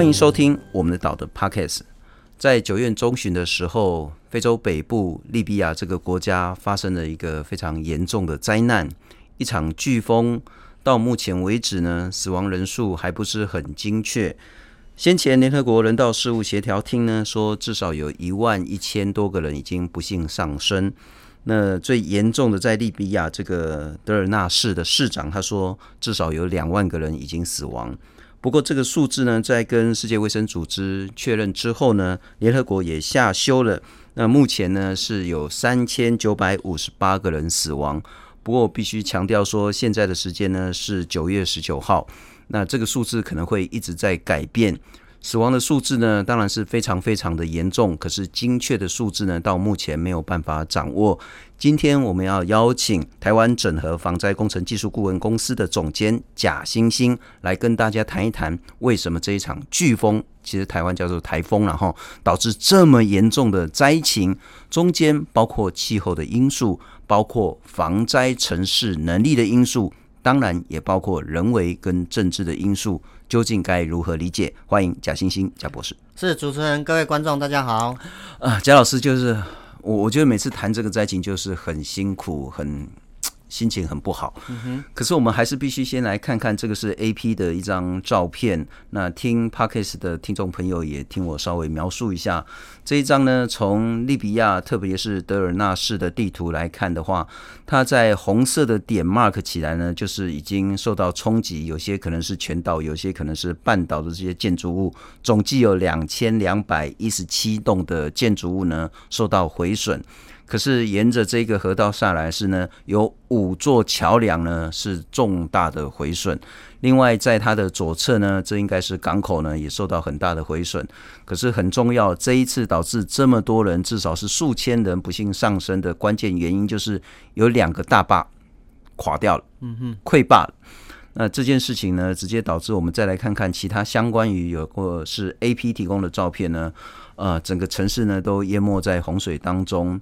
欢迎收听我们的岛的 Podcast。在九月中旬的时候，非洲北部利比亚这个国家发生了一个非常严重的灾难，一场飓风。到目前为止呢，死亡人数还不是很精确。先前联合国人道事务协调厅呢说，至少有一万一千多个人已经不幸丧生。那最严重的，在利比亚这个德尔纳市的市长他说，至少有两万个人已经死亡。不过这个数字呢，在跟世界卫生组织确认之后呢，联合国也下修了。那目前呢是有三千九百五十八个人死亡。不过我必须强调说，现在的时间呢是九月十九号。那这个数字可能会一直在改变。死亡的数字呢，当然是非常非常的严重，可是精确的数字呢，到目前没有办法掌握。今天我们要邀请台湾整合防灾工程技术顾问公司的总监贾欣欣来跟大家谈一谈，为什么这一场飓风，其实台湾叫做台风，然后导致这么严重的灾情，中间包括气候的因素，包括防灾城市能力的因素。当然也包括人为跟政治的因素，究竟该如何理解？欢迎贾星星贾博士。是主持人，各位观众，大家好。啊，贾老师就是我，我觉得每次谈这个灾情就是很辛苦，很。心情很不好，可是我们还是必须先来看看这个是 AP 的一张照片。那听 Podcast 的听众朋友也听我稍微描述一下这一张呢。从利比亚，特别是德尔纳市的地图来看的话，它在红色的点 mark 起来呢，就是已经受到冲击，有些可能是全岛，有些可能是半岛的这些建筑物，总计有两千两百一十七栋的建筑物呢受到毁损。可是沿着这个河道下来是呢，有五座桥梁呢是重大的毁损。另外，在它的左侧呢，这应该是港口呢，也受到很大的毁损。可是很重要，这一次导致这么多人，至少是数千人不幸丧生的关键原因，就是有两个大坝垮掉了，嗯哼，溃坝了。那这件事情呢，直接导致我们再来看看其他相关于有过是 AP 提供的照片呢，呃，整个城市呢都淹没在洪水当中。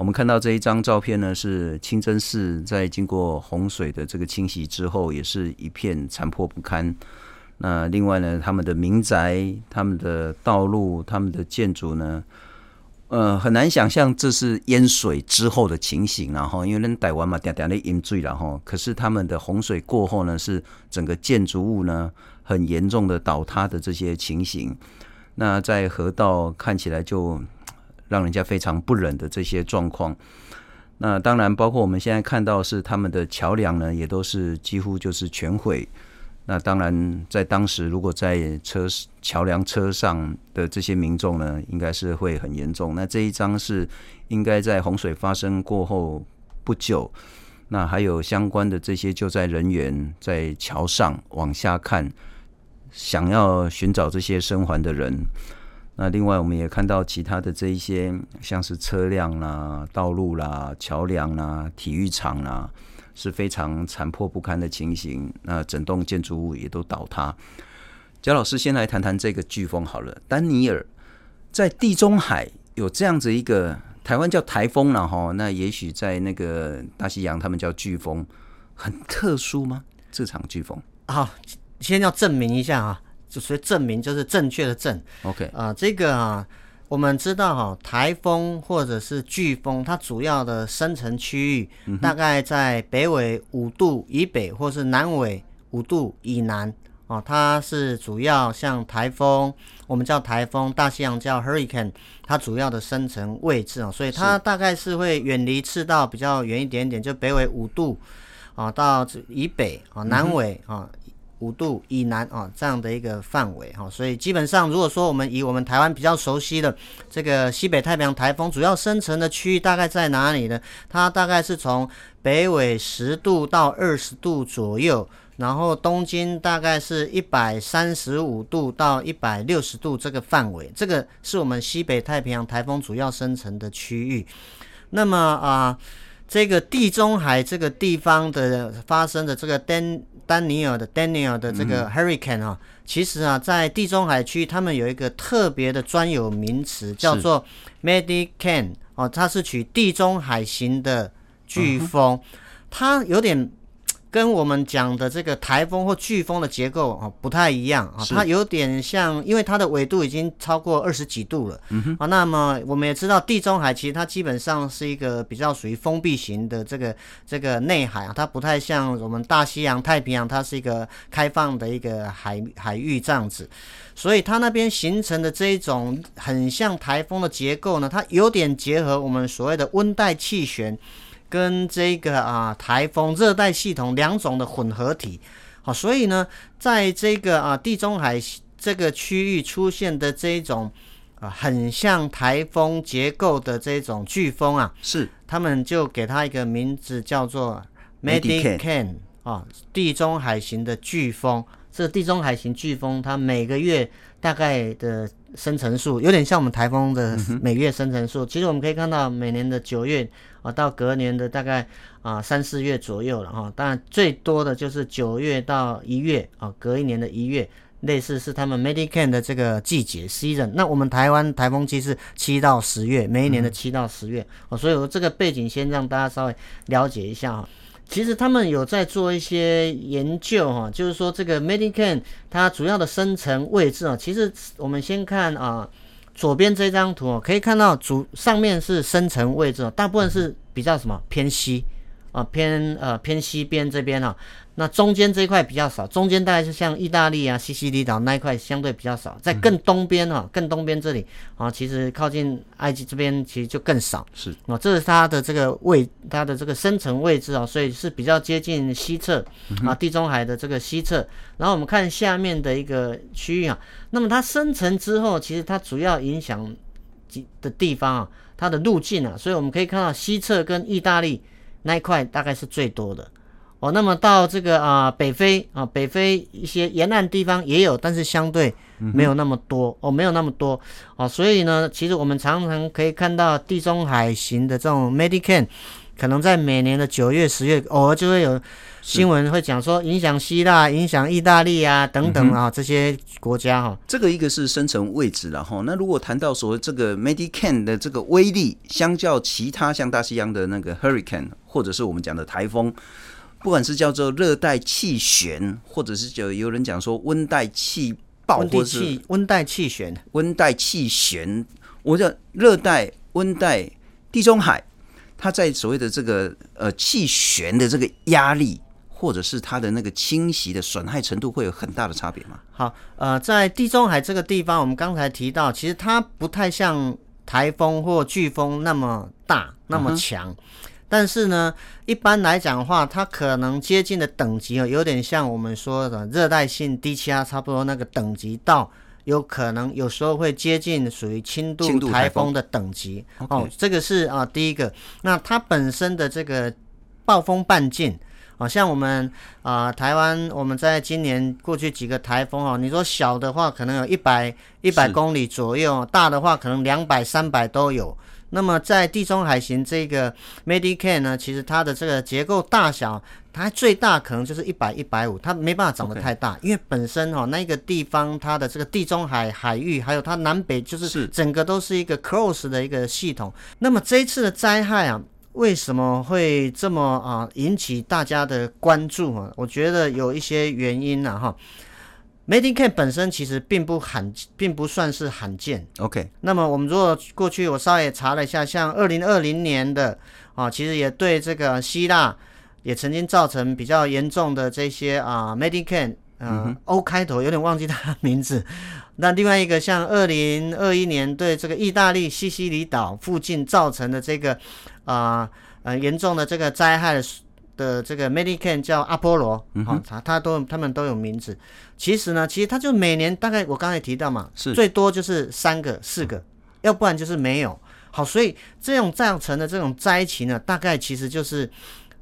我们看到这一张照片呢，是清真寺在经过洪水的这个清洗之后，也是一片残破不堪。那另外呢，他们的民宅、他们的道路、他们的建筑呢，呃，很难想象这是淹水之后的情形。然后，因为人台湾嘛，点点的淹水，然后，可是他们的洪水过后呢，是整个建筑物呢很严重的倒塌的这些情形。那在河道看起来就。让人家非常不忍的这些状况，那当然包括我们现在看到是他们的桥梁呢，也都是几乎就是全毁。那当然，在当时如果在车桥梁车上的这些民众呢，应该是会很严重。那这一张是应该在洪水发生过后不久，那还有相关的这些救灾人员在桥上往下看，想要寻找这些生还的人。那另外，我们也看到其他的这一些，像是车辆啦、道路啦、桥梁啦、体育场啦，是非常残破不堪的情形。那整栋建筑物也都倒塌。贾老师先来谈谈这个飓风好了。丹尼尔在地中海有这样子一个，台湾叫台风了哈。那也许在那个大西洋，他们叫飓风，很特殊吗？这场飓风？好，先要证明一下啊。就所以证明就是正确的正，OK。啊、呃，这个啊，我们知道哈、啊，台风或者是飓风，它主要的生成区域大概在北纬五度以北，或是南纬五度以南。哦，它是主要像台风，我们叫台风，大西洋叫 hurricane，它主要的生成位置。啊，所以它大概是会远离赤道比较远一点点，就北纬五度啊到以北啊，南纬啊。五度以南啊，这样的一个范围哈，所以基本上，如果说我们以我们台湾比较熟悉的这个西北太平洋台风，主要生成的区域大概在哪里呢？它大概是从北纬十度到二十度左右，然后东经大概是一百三十五度到一百六十度这个范围，这个是我们西北太平洋台风主要生成的区域。那么啊，这个地中海这个地方的发生的这个丹。丹尼尔的 Daniel 的这个 Hurricane 啊，其实啊，在地中海区，他们有一个特别的专有名词，叫做 Medicane 哦，它是取地中海型的飓风，它有点跟我们讲的这个台风或飓风的结构啊不太一样啊，它有点像，因为它的纬度已经超过二十几度了，嗯，啊，那么我们也知道地中海其实它基本上是一个比较属于封闭型的这个这个内海啊，它不太像我们大西洋、太平洋，它是一个开放的一个海海域这样子，所以它那边形成的这一种很像台风的结构呢，它有点结合我们所谓的温带气旋。跟这个啊台风热带系统两种的混合体，好，所以呢，在这个啊地中海这个区域出现的这一种啊很像台风结构的这种飓风啊，是。他们就给它一个名字叫做 Medicaid 啊，地中海型的飓风。这个地中海型飓风它每个月大概的生成数有点像我们台风的每月生成数，其实我们可以看到每年的九月。啊，到隔年的大概啊三四月左右了哈，当然最多的就是九月到一月啊，隔一年的一月，类似是他们 Medicaid 的这个季节 season。那我们台湾台风期是七到十月，每一年的七到十月。哦、嗯，所以我这个背景先让大家稍微了解一下哈。其实他们有在做一些研究哈，就是说这个 Medicare 它主要的生成位置啊，其实我们先看啊。左边这张图哦可以看到主上面是生成位置，大部分是比较什么偏西啊，偏呃偏西边这边啊。那中间这一块比较少，中间大概是像意大利啊、西西里岛那一块相对比较少，在更东边哈、啊，更东边这里啊，其实靠近埃及这边其实就更少。是啊，这是它的这个位，它的这个生成位置啊，所以是比较接近西侧啊，地中海的这个西侧。然后我们看下面的一个区域啊，那么它生成之后，其实它主要影响的地方啊，它的路径啊，所以我们可以看到西侧跟意大利那一块大概是最多的。哦，那么到这个啊、呃、北非啊北非一些沿岸地方也有，但是相对没有那么多、嗯、哦，没有那么多哦，所以呢，其实我们常常可以看到地中海型的这种 Medicaid 可能在每年的九月、十月偶尔就会有新闻会讲说影响希腊、影响意大利啊等等啊、嗯、这些国家哈、哦。这个一个是生成位置了哈，那如果谈到所谓这个 Medicaid 的这个威力，相较其他像大西洋的那个 Hurricane 或者是我们讲的台风。不管是叫做热带气旋，或者是就有人讲说温带气暴，或是温带气旋，温带气旋，我叫热带、温带、地中海，它在所谓的这个呃气旋的这个压力，或者是它的那个侵袭的损害程度，会有很大的差别吗？好，呃，在地中海这个地方，我们刚才提到，其实它不太像台风或飓风那么大，那么强。Uh. 但是呢，一般来讲的话，它可能接近的等级哦，有点像我们说的热带性低气压，差不多那个等级到，有可能有时候会接近属于轻度台风的等级哦。这个是啊，第一个。那它本身的这个暴风半径啊，像我们啊台湾，我们在今年过去几个台风哦，你说小的话可能有一百一百公里左右，大的话可能两百三百都有。那么在地中海型这个 Medicare 呢，其实它的这个结构大小，它最大可能就是一百一百五，它没办法长得太大.因为本身哈、哦、那个地方它的这个地中海海域，还有它南北就是整个都是一个 close 的一个系统。那么这一次的灾害啊，为什么会这么啊引起大家的关注啊？我觉得有一些原因呢、啊、哈。Medicaid 本身其实并不罕，并不算是罕见。OK，那么我们如果过去我稍微查了一下，像二零二零年的啊，其实也对这个希腊也曾经造成比较严重的这些啊 Medicaid，嗯，O、啊、开头有点忘记它的名字。那另外一个像二零二一年对这个意大利西西里岛附近造成的这个啊呃严重的这个灾害的。的这个 Medicaid 叫阿波罗，好，它它都他们都有名字。其实呢，其实它就每年大概我刚才提到嘛，是最多就是三个、四个，要不然就是没有。好，所以这种造成的这种灾情呢，大概其实就是。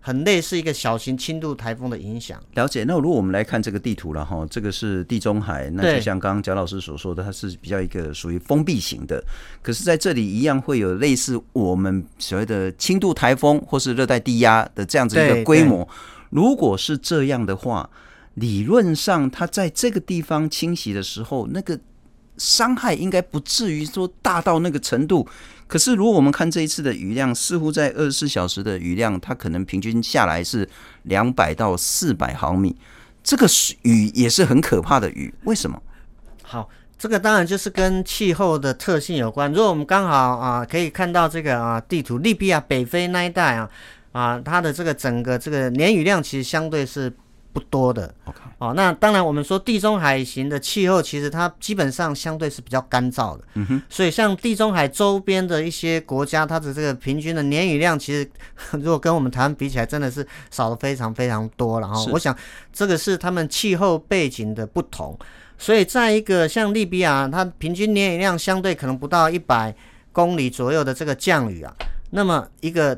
很类似一个小型轻度台风的影响。了解。那如果我们来看这个地图了哈，这个是地中海，那就像刚刚贾老师所说的，它是比较一个属于封闭型的。可是在这里一样会有类似我们所谓的轻度台风或是热带低压的这样子一个规模。如果是这样的话，理论上它在这个地方侵袭的时候，那个伤害应该不至于说大到那个程度。可是如果我们看这一次的雨量，似乎在二十四小时的雨量，它可能平均下来是两百到四百毫米，这个雨也是很可怕的雨，为什么？好。这个当然就是跟气候的特性有关。如果我们刚好啊，可以看到这个啊地图，利比亚北非那一带啊，啊，它的这个整个这个年雨量其实相对是不多的。OK，哦，那当然我们说地中海型的气候，其实它基本上相对是比较干燥的。嗯哼。所以像地中海周边的一些国家，它的这个平均的年雨量，其实如果跟我们台湾比起来，真的是少了非常非常多了。然后我想这个是他们气候背景的不同。所以，在一个像利比亚，它平均年雨量相对可能不到一百公里左右的这个降雨啊，那么一个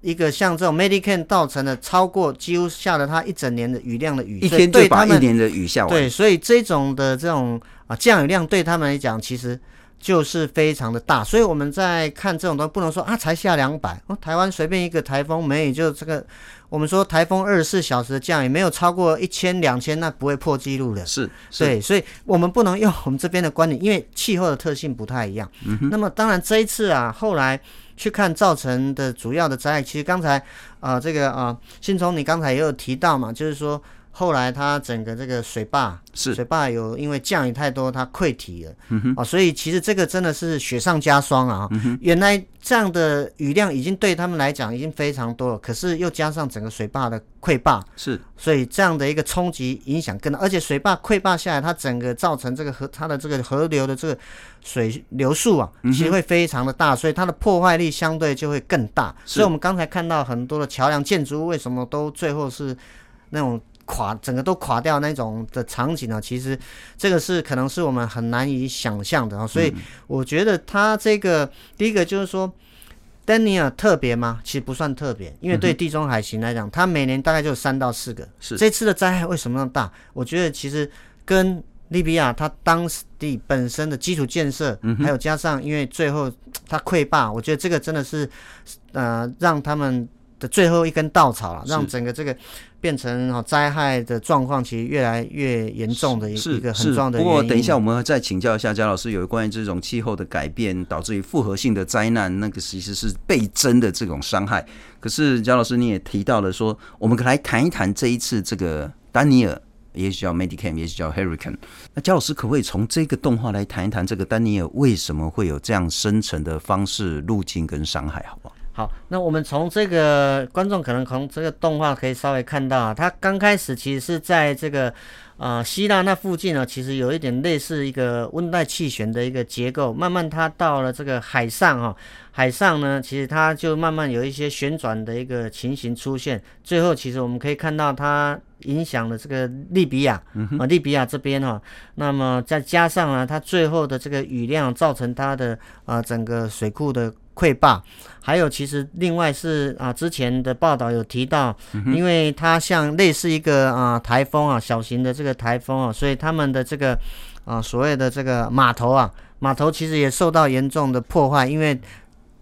一个像这种 Medicane 造成的超过几乎下了它一整年的雨量的雨，一天就把一年的雨下完。对，所以这种的这种啊降雨量对他们来讲，其实。就是非常的大，所以我们在看这种东西，不能说啊才下两百哦，台湾随便一个台风没雨就这个，我们说台风二十四小时的降雨没有超过一千两千，那不会破纪录的。是，是，对，所以我们不能用我们这边的观点，因为气候的特性不太一样。嗯哼。那么当然这一次啊，后来去看造成的主要的灾害，其实刚才啊、呃、这个啊信聪你刚才也有提到嘛，就是说。后来它整个这个水坝是水坝有因为降雨太多，它溃堤了，嗯哼，哦，所以其实这个真的是雪上加霜啊！原来这样的雨量已经对他们来讲已经非常多了，可是又加上整个水坝的溃坝，是，所以这样的一个冲击影响更大，而且水坝溃坝下来，它整个造成这个河它的这个河流的这个水流速啊，其实会非常的大，所以它的破坏力相对就会更大。所以我们刚才看到很多的桥梁建筑物为什么都最后是那种。垮，整个都垮掉那种的场景呢，其实这个是可能是我们很难以想象的啊。所以我觉得他这个第一个就是说，丹尼尔特别吗？其实不算特别，因为对地中海型来讲，它每年大概就三到四个。是这次的灾害为什么那么大？我觉得其实跟利比亚它当地本身的基础建设，还有加上因为最后它溃坝，我觉得这个真的是呃让他们的最后一根稻草了，让整个这个。变成哈灾害的状况，其实越来越严重的一一个很重要的。不过等一下我们再请教一下贾老师，有关于这种气候的改变导致于复合性的灾难，那个其实是倍增的这种伤害。可是贾老师你也提到了说，我们可来谈一谈这一次这个丹尼尔，也许叫 Medicane，也许叫 Hurricane。那焦老师可不可以从这个动画来谈一谈这个丹尼尔为什么会有这样生成的方式、路径跟伤害，好不好？好，那我们从这个观众可能从这个动画可以稍微看到啊，它刚开始其实是在这个呃希腊那附近呢，其实有一点类似一个温带气旋的一个结构，慢慢它到了这个海上哈，海上呢其实它就慢慢有一些旋转的一个情形出现，最后其实我们可以看到它影响了这个利比亚啊，利比亚这边哈，那么再加上呢，它最后的这个雨量造成它的啊整个水库的。溃坝，还有其实另外是啊，之前的报道有提到，因为它像类似一个啊台风啊，小型的这个台风啊，所以他们的这个啊所谓的这个码头啊，码头其实也受到严重的破坏，因为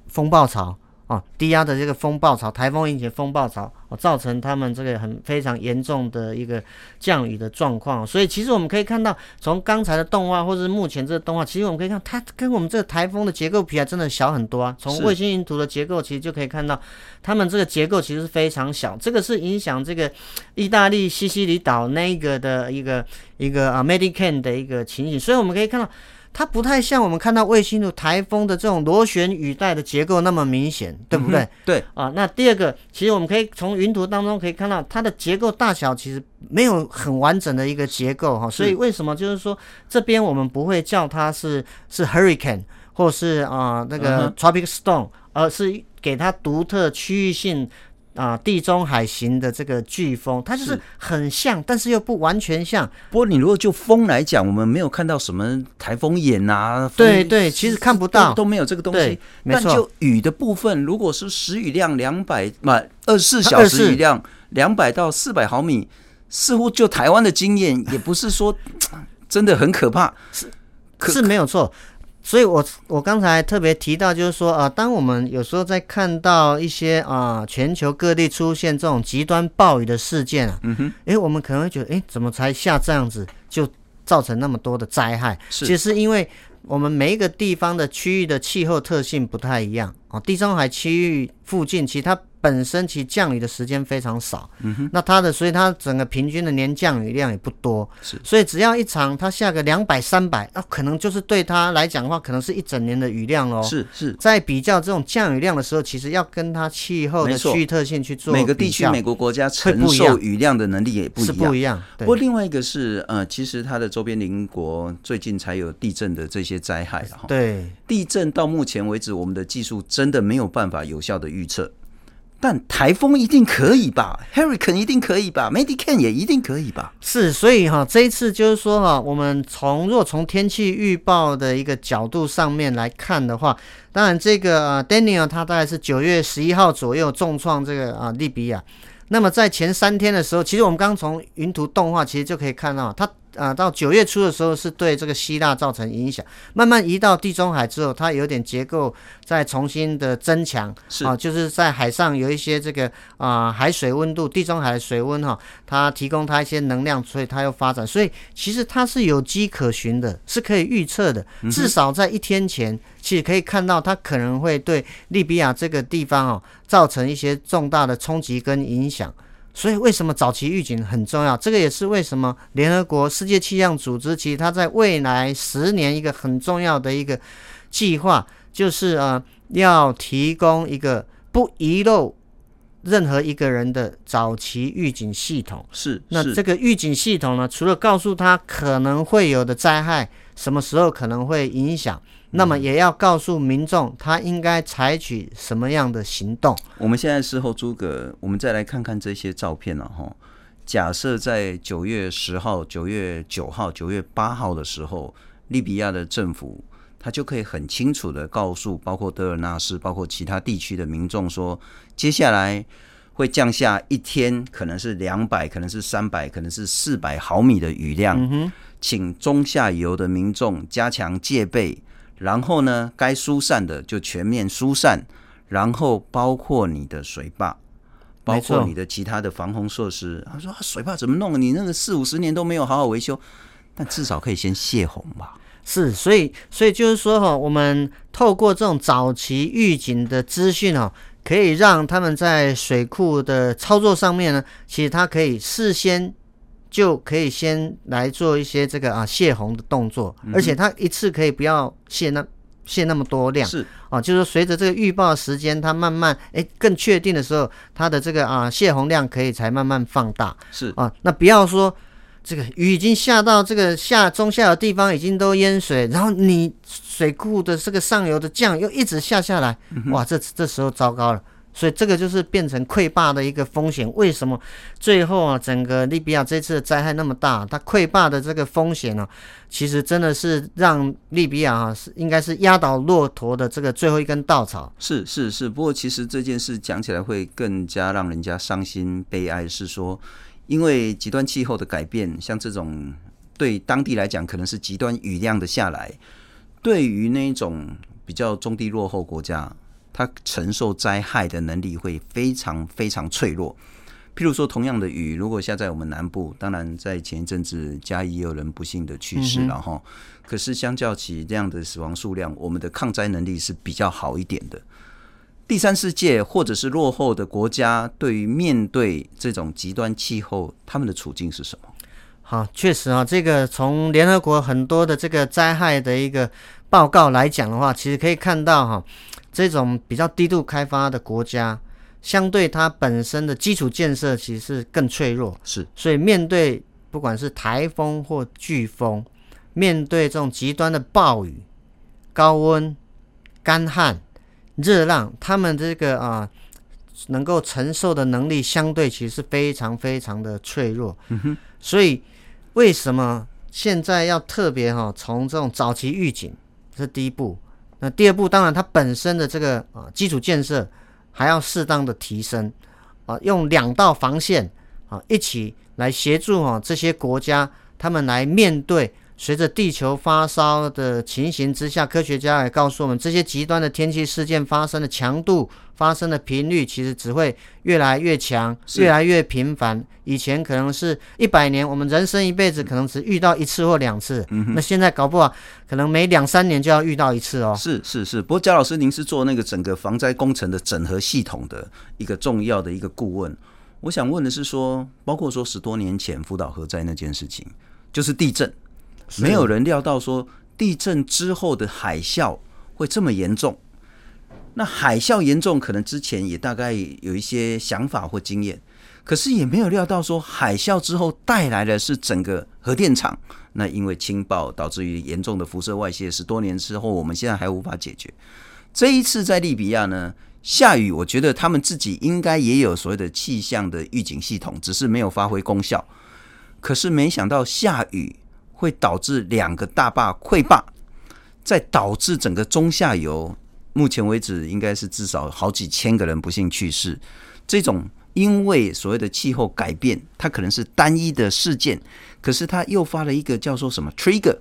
风暴潮。哦，低压的这个风暴潮，台风引起的风暴潮，哦，造成他们这个很非常严重的一个降雨的状况。所以其实我们可以看到，从刚才的动画，或者是目前这个动画，其实我们可以看，它跟我们这个台风的结构比啊真的小很多啊。从卫星云图的结构，其实就可以看到，他们这个结构其实是非常小。这个是影响这个意大利西西里岛那个的一个一个啊 Medicane 的一个情景。所以我们可以看到。它不太像我们看到卫星的台风的这种螺旋雨带的结构那么明显，对不对？嗯、对啊。那第二个，其实我们可以从云图当中可以看到，它的结构大小其实没有很完整的一个结构哈。所以为什么就是说这边我们不会叫它是是 hurricane 或是啊那个 tropic storm，而是给它独特区域性。啊，地中海型的这个飓风，它就是很像，是但是又不完全像。不过你如果就风来讲，我们没有看到什么台风眼啊，对对，其实看不到都，都没有这个东西。但就雨的部分，如果是时雨量两百，不，二十四小时雨量两百到四百毫米，似乎就台湾的经验，也不是说 真的很可怕，是是没有错。所以我，我我刚才特别提到，就是说，啊，当我们有时候在看到一些啊，全球各地出现这种极端暴雨的事件啊，嗯哼，诶，我们可能会觉得，诶，怎么才下这样子就造成那么多的灾害？是，其实是因为我们每一个地方的区域的气候特性不太一样啊。地中海区域附近，其实它本身其实降雨的时间非常少，嗯哼，那它的所以它整个平均的年降雨量也不多，是，所以只要一场它下个两百三百，那可能就是对它来讲的话，可能是一整年的雨量喽。是是，在比较这种降雨量的时候，其实要跟它气候的区域特性去做，每个地区、每个国家承受雨量的能力也不一样，是不一样。不过另外一个是呃，其实它的周边邻国最近才有地震的这些灾害了哈。对，地震到目前为止，我们的技术真的没有办法有效的预测。但台风一定可以吧？Hurricane 一定可以吧？Medican 也一定可以吧？是，所以哈，这一次就是说哈，我们从若从天气预报的一个角度上面来看的话，当然这个 Daniel 他大概是九月十一号左右重创这个啊利比亚。那么在前三天的时候，其实我们刚从云图动画其实就可以看到它。啊，到九月初的时候是对这个希腊造成影响，慢慢移到地中海之后，它有点结构再重新的增强，是啊，就是在海上有一些这个啊海水温度，地中海的水温哈、啊，它提供它一些能量，所以它又发展，所以其实它是有迹可循的，是可以预测的，至少在一天前，其实可以看到它可能会对利比亚这个地方哦、啊、造成一些重大的冲击跟影响。所以，为什么早期预警很重要？这个也是为什么联合国世界气象组织其实它在未来十年一个很重要的一个计划，就是呃要提供一个不遗漏任何一个人的早期预警系统。是，那这个预警系统呢，除了告诉他可能会有的灾害，什么时候可能会影响。那么也要告诉民众，他应该采取什么样的行动。我们现在事后诸葛，我们再来看看这些照片了哈。假设在九月十号、九月九号、九月八号的时候，利比亚的政府他就可以很清楚的告诉，包括德尔纳市、包括其他地区的民众说，接下来会降下一天，可能是两百，可能是三百，可能是四百毫米的雨量。嗯，请中下游的民众加强戒备。然后呢，该疏散的就全面疏散，然后包括你的水坝，包括你的其他的防洪设施。他说：“水坝怎么弄？你那个四五十年都没有好好维修，但至少可以先泄洪吧？”是，所以，所以就是说哈，我们透过这种早期预警的资讯哈，可以让他们在水库的操作上面呢，其实它可以事先。就可以先来做一些这个啊泄洪的动作，而且它一次可以不要泄那泄那么多量，是。啊，就是说随着这个预报时间，它慢慢哎更确定的时候，它的这个啊泄洪量可以才慢慢放大，是。啊，那不要说这个雨已经下到这个下中下游地方已经都淹水，然后你水库的这个上游的降又一直下下来，哇，这这时候糟糕了。所以这个就是变成溃坝的一个风险。为什么最后啊，整个利比亚这次的灾害那么大？它溃坝的这个风险呢、啊，其实真的是让利比亚啊，是应该是压倒骆驼的这个最后一根稻草。是是是，不过其实这件事讲起来会更加让人家伤心悲哀，是说因为极端气候的改变，像这种对当地来讲可能是极端雨量的下来，对于那种比较中低落后国家。它承受灾害的能力会非常非常脆弱。譬如说，同样的雨，如果下在我们南部，当然在前一阵子嘉义也有人不幸的去世了哈。可是相较起这样的死亡数量，我们的抗灾能力是比较好一点的。第三世界或者是落后的国家，对于面对这种极端气候，他们的处境是什么？好，确实啊，这个从联合国很多的这个灾害的一个报告来讲的话，其实可以看到哈。这种比较低度开发的国家，相对它本身的基础建设其实是更脆弱，是。所以面对不管是台风或飓风，面对这种极端的暴雨、高温、干旱、热浪，他们这个啊能够承受的能力相对其实是非常非常的脆弱。嗯。所以为什么现在要特别哈、啊、从这种早期预警，这是第一步。那第二步，当然它本身的这个啊基础建设还要适当的提升啊，用两道防线啊一起来协助啊这些国家，他们来面对随着地球发烧的情形之下，科学家也告诉我们，这些极端的天气事件发生的强度、发生的频率，其实只会越来越强，越来越频繁。以前可能是一百年，我们人生一辈子可能只遇到一次或两次，嗯，那现在搞不好可能每两三年就要遇到一次哦。是是是，不过焦老师，您是做那个整个防灾工程的整合系统的一个重要的一个顾问，我想问的是说，包括说十多年前福岛核灾那件事情，就是地震。没有人料到说地震之后的海啸会这么严重。那海啸严重，可能之前也大概有一些想法或经验，可是也没有料到说海啸之后带来的是整个核电厂。那因为氢爆导致于严重的辐射外泄，十多年之后我们现在还无法解决。这一次在利比亚呢，下雨，我觉得他们自己应该也有所谓的气象的预警系统，只是没有发挥功效。可是没想到下雨。会导致两个大坝溃坝，再导致整个中下游，目前为止应该是至少好几千个人不幸去世。这种因为所谓的气候改变，它可能是单一的事件，可是它诱发了一个叫做什么 trigger，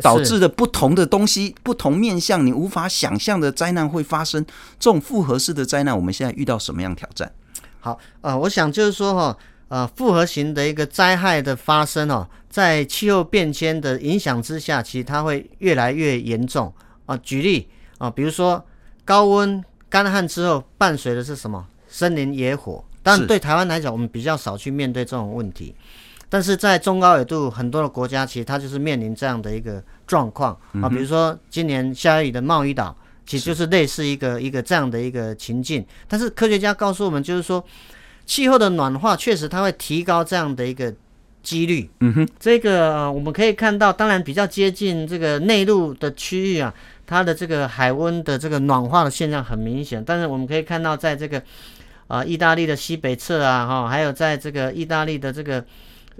导致的不同的东西、不同面向，你无法想象的灾难会发生。这种复合式的灾难，我们现在遇到什么样挑战？好啊、呃，我想就是说哈。呃，复合型的一个灾害的发生哦，在气候变迁的影响之下，其实它会越来越严重啊。举例啊，比如说高温干旱之后，伴随的是什么？森林野火。但，对台湾来讲，我们比较少去面对这种问题。但是在中高纬度很多的国家，其实它就是面临这样的一个状况啊。比如说今年下雨的贸易岛，其实就是类似一个一个这样的一个情境。但是科学家告诉我们，就是说。气候的暖化确实它会提高这样的一个几率。嗯哼，这个、呃、我们可以看到，当然比较接近这个内陆的区域啊，它的这个海温的这个暖化的现象很明显。但是我们可以看到，在这个啊、呃、意大利的西北侧啊，哈，还有在这个意大利的这个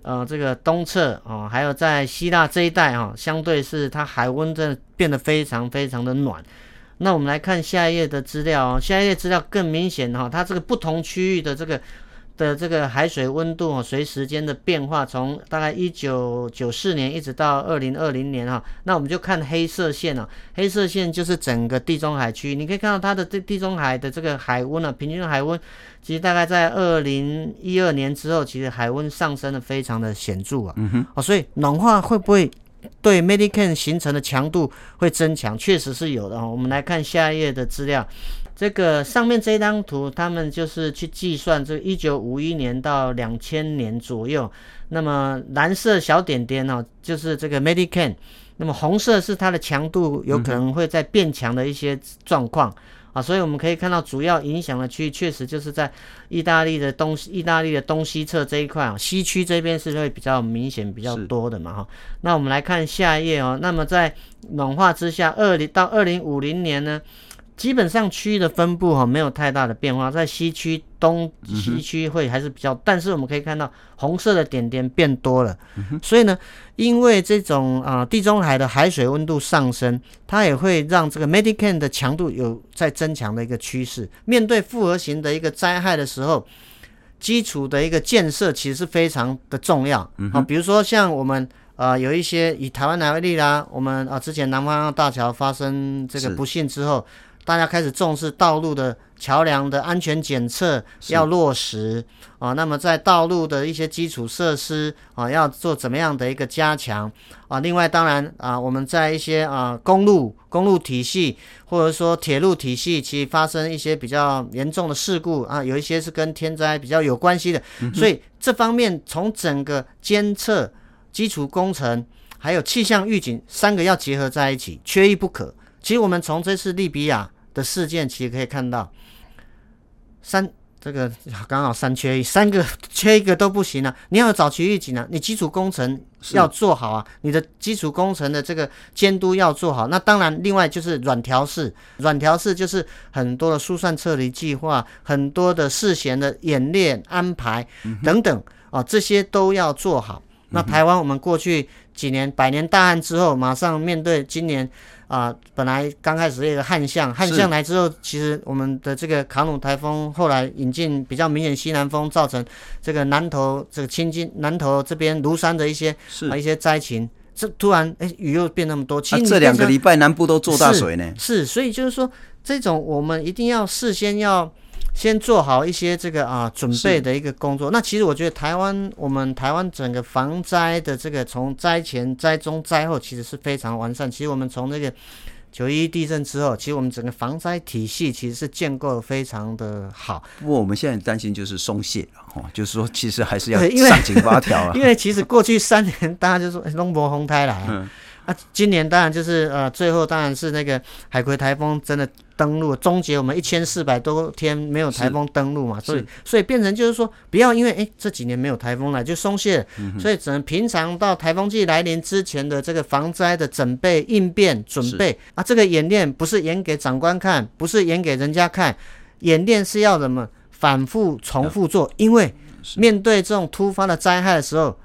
呃这个东侧啊、哦，还有在希腊这一带哈、哦，相对是它海温真的变得非常非常的暖。那我们来看下一页的资料哦，下一页资料更明显哈，它这个不同区域的这个的这个海水温度哦，随时间的变化，从大概一九九四年一直到二零二零年哈，那我们就看黑色线哦，黑色线就是整个地中海区，你可以看到它的这地中海的这个海温呢，平均海温其实大概在二零一二年之后，其实海温上升的非常的显著啊，嗯哼，哦，所以暖化会不会？对 Medicane 形成的强度会增强，确实是有的哈。我们来看下一页的资料，这个上面这张图，他们就是去计算这一九五一年到两千年左右，那么蓝色小点点呢，就是这个 Medicane，那么红色是它的强度有可能会在变强的一些状况。啊，所以我们可以看到，主要影响的区域确实就是在意大利的东西，意大利的东西侧这一块啊，西区这边是会比较明显、比较多的嘛哈。那我们来看下一页哦。那么在暖化之下，二零到二零五零年呢，基本上区域的分布哈没有太大的变化，在西区、东西区会还是比较，但是我们可以看到红色的点点变多了。所以呢，因为这种啊地中海的海水温度上升，它也会让这个 Medicane 的强度有在增强的一个趋势。面对复合型的一个灾害的时候，基础的一个建设其实是非常的重要。啊，比如说像我们啊有一些以台湾来为例啦，我们啊之前南方大桥发生这个不幸之后。大家开始重视道路的桥梁的安全检测要落实啊，那么在道路的一些基础设施啊，要做怎么样的一个加强啊？另外，当然啊，我们在一些啊公路公路体系或者说铁路体系，其实发生一些比较严重的事故啊，有一些是跟天灾比较有关系的，所以这方面从整个监测、基础工程还有气象预警三个要结合在一起，缺一不可。其实我们从这次利比亚的事件，其实可以看到，三这个刚好三缺一，三个缺一个都不行啊！你要早期预警啊，你基础工程要做好啊，你的基础工程的这个监督要做好。那当然，另外就是软调试，软调试就是很多的疏散撤离计划，很多的事前的演练安排等等啊，这些都要做好。那台湾我们过去几年百年大旱之后，马上面对今年。啊、呃，本来刚开始一个旱象，旱象来之后，其实我们的这个卡努台风后来引进比较明显西南风，造成这个南投这个青金南投这边庐山的一些啊一些灾情，这突然哎雨又变那么多，其实、啊、这两个礼拜南部都做大水呢。是，是，所以就是说，这种我们一定要事先要先做好一些这个啊准备的一个工作。那其实我觉得台湾，我们台湾整个防灾的这个从灾前、灾中、灾后，其实是非常完善。其实我们从那个。九一地震之后，其实我们整个防灾体系其实是建构的非常的好。不过我们现在担心就是松懈了哈，就是说其实还是要上紧发条了。因为其实过去三年大家就说龙伯红台来啊。嗯啊，今年当然就是呃，最后当然是那个海葵台风真的登陆，终结我们一千四百多天没有台风登陆嘛，所以所以变成就是说，不要因为哎这几年没有台风来就松懈，嗯、所以只能平常到台风季来临之前的这个防灾的准备应变准备啊，这个演练不是演给长官看，不是演给人家看，演练是要什么反复重复做，因为面对这种突发的灾害的时候。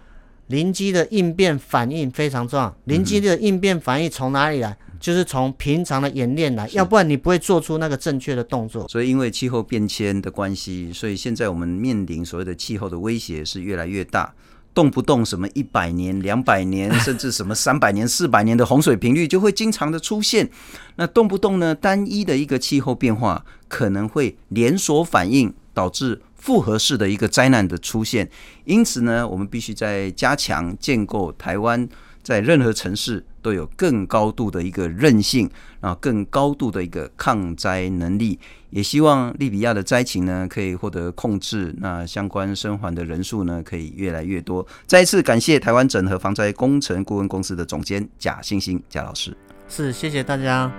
灵机的应变反应非常重要。灵机的应变反应从哪里来？嗯、就是从平常的演练来，要不然你不会做出那个正确的动作。所以，因为气候变迁的关系，所以现在我们面临所谓的气候的威胁是越来越大，动不动什么一百年、两百年，甚至什么三百年、四百年的洪水频率就会经常的出现。那动不动呢，单一的一个气候变化可能会连锁反应，导致。复合式的一个灾难的出现，因此呢，我们必须在加强建构台湾在任何城市都有更高度的一个韧性，然后更高度的一个抗灾能力。也希望利比亚的灾情呢可以获得控制，那相关生还的人数呢可以越来越多。再一次感谢台湾整合防灾工程顾问公司的总监贾星星贾老师，是谢谢大家。